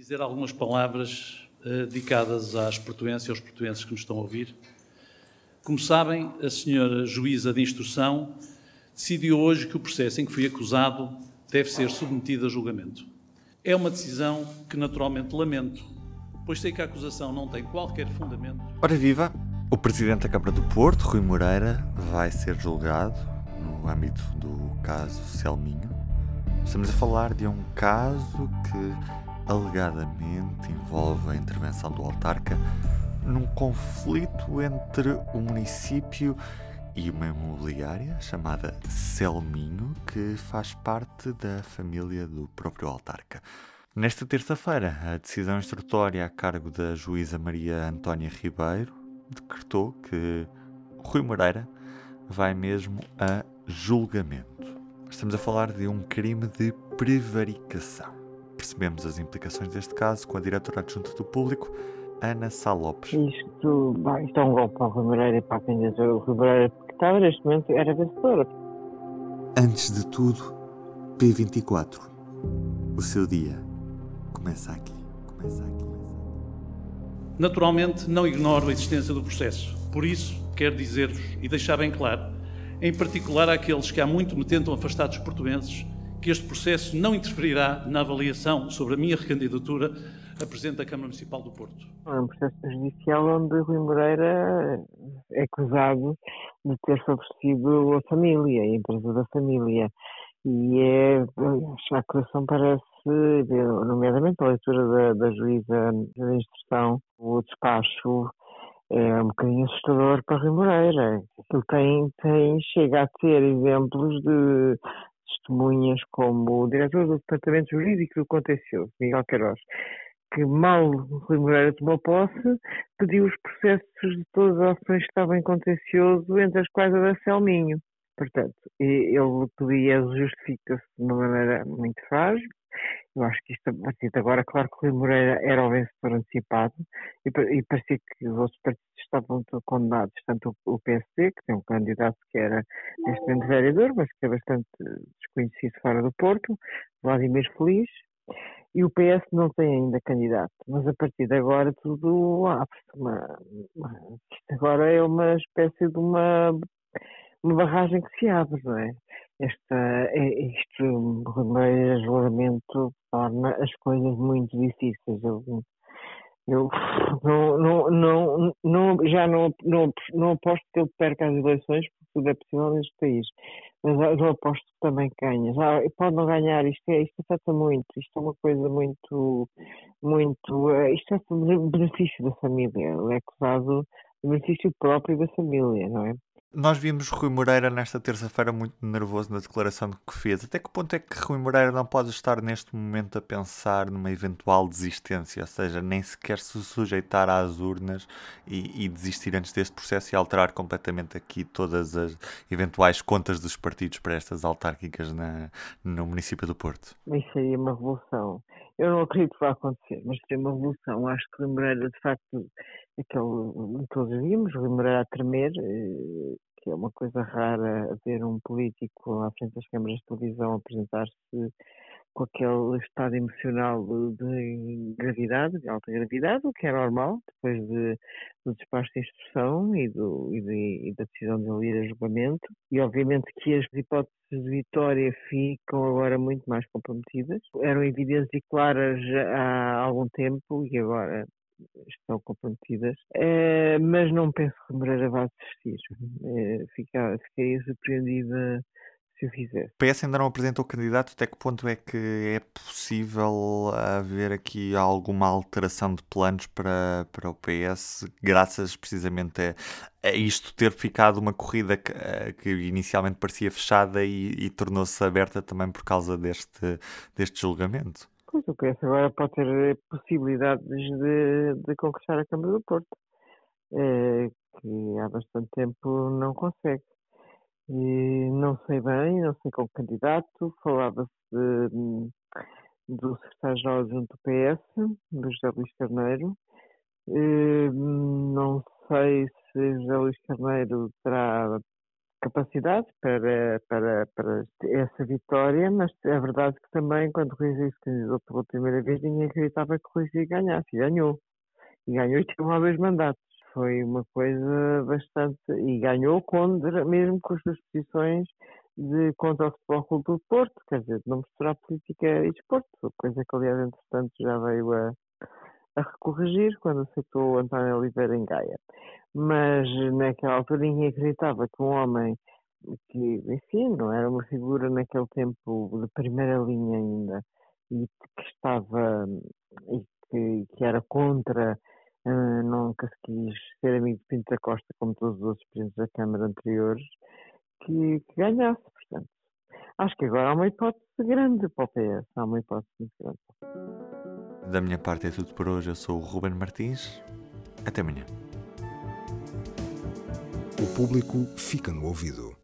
dizer algumas palavras uh, dedicadas às portuenses e aos portuenses que nos estão a ouvir. Como sabem, a senhora juíza de instrução decidiu hoje que o processo em que fui acusado deve ser submetido a julgamento. É uma decisão que naturalmente lamento, pois sei que a acusação não tem qualquer fundamento. Ora viva! O Presidente da Câmara do Porto, Rui Moreira, vai ser julgado no âmbito do caso Selminho. Estamos a falar de um caso que alegadamente envolve a intervenção do autarca num conflito entre o município e uma imobiliária chamada Selminho, que faz parte da família do próprio autarca. Nesta terça-feira, a decisão instrutória a cargo da juíza Maria Antónia Ribeiro decretou que Rui Moreira vai mesmo a julgamento. Estamos a falar de um crime de prevaricação. Percebemos as implicações deste caso com a diretora adjunta do público, Ana Sá Lopes. Isto, isto é um golpe para o Rui Moreira e para a candidatura do Rui Moreira, porque estava neste momento, era vencedora. Antes de tudo, P24. O seu dia começa aqui. Começa aqui. Naturalmente, não ignoro a existência do processo. Por isso, quero dizer-vos e deixar bem claro, em particular àqueles que há muito me tentam afastar dos portuenses, que este processo não interferirá na avaliação sobre a minha recandidatura a Presidente da Câmara Municipal do Porto. É um processo judicial onde Rui Moreira é acusado de ter favorecido a família, a empresa da família. E é, a acusação parece, nomeadamente a leitura da, da juíza da instrução, o despacho é um bocadinho assustador para Rui Moreira. Ele tem, tem, chega a ter exemplos de testemunhas como o diretor do Departamento Jurídico do Contencioso, Miguel Queiroz, que mal Rui Moreira tomou posse, pediu os processos de todas as ações que estavam em contencioso, entre as quais a da Selminho. Portanto, ele pedia justifica-se de uma maneira muito frágil. Eu acho que isto, a partir de agora, claro que Rui Moreira era o vencedor antecipado e, parecia que os outros partidos estavam condenados, tanto o, PSD, que tem um candidato que era neste momento vereador, mas que é bastante desconhecido fora do Porto, Vladimir Feliz, e o PS não tem ainda candidato, mas a partir de agora tudo abre-se. Isto agora é uma espécie de uma uma barragem que se abre, não é? Esta, é, isto, o regulamento torna as coisas muito difíceis. Eu, eu não, não, não, não, já não, não, não aposto que ele perca as eleições, porque tudo é possível neste país. Mas eu aposto que também ganha. Já, pode não ganhar, isto, é, isto afeta muito, isto é uma coisa muito, muito, eh, isto é benefício da família. Ele é acusado de benefício próprio da família, não é? Nós vimos Rui Moreira nesta terça-feira muito nervoso na declaração que fez. Até que ponto é que Rui Moreira não pode estar neste momento a pensar numa eventual desistência, ou seja, nem sequer se sujeitar às urnas e, e desistir antes deste processo e alterar completamente aqui todas as eventuais contas dos partidos para estas autárquicas na, no município do Porto? Isso seria uma revolução. Eu não acredito que vá acontecer, mas seria uma revolução. Acho que Rui Moreira, de facto, aquele, todos vimos, o Moreira a tremer, eh, que é uma coisa rara ver um político à frente das câmaras de televisão apresentar-se com aquele estado emocional de gravidade, de alta gravidade, o que é normal, depois de, do despacho de instrução e, do, e, de, e da decisão de ele ir a julgamento. E obviamente que as hipóteses de vitória ficam agora muito mais comprometidas. Eram evidentes e claras há algum tempo e agora estão comprometidas, é, mas não penso que Moreira vá desistir. É, fiquei surpreendida se o fizesse. O PS ainda não apresentou candidato, até que ponto é que é possível haver aqui alguma alteração de planos para, para o PS, graças precisamente a, a isto ter ficado uma corrida que, que inicialmente parecia fechada e, e tornou-se aberta também por causa deste, deste julgamento? Pois o PS agora pode ter possibilidades de, de conquistar a Câmara do Porto, é, que há bastante tempo não consegue. E não sei bem, não sei qual candidato, falava-se do secretário-geral junto do PS, do José Luís Carneiro. E, não sei se José Luís Carneiro terá capacidade para, para, para essa vitória, mas é verdade que também, quando Rui Rio se candidatou pela primeira vez, ninguém acreditava que Rui Rio ganhasse, e ganhou. E ganhou e teve lá dois mandatos. Foi uma coisa bastante. E ganhou contra, mesmo com as suas posições de contra o Futebol Clube do Porto, quer dizer, de não misturar política e desporto, coisa que, aliás, entretanto, já veio a, a recorrigir quando aceitou António Oliveira em Gaia. Mas naquela altura ninguém acreditava que um homem que, enfim, não era uma figura naquele tempo de primeira linha ainda e que estava e que, que era contra, uh, nunca se quis ser amigo de Pinto da Costa como todos os outros presidentes da Câmara anteriores, que, que ganhasse, portanto. Acho que agora há uma hipótese grande para o PS, há uma hipótese muito grande. Da minha parte é tudo por hoje. Eu sou o Ruben Martins. Até amanhã. O público fica no ouvido.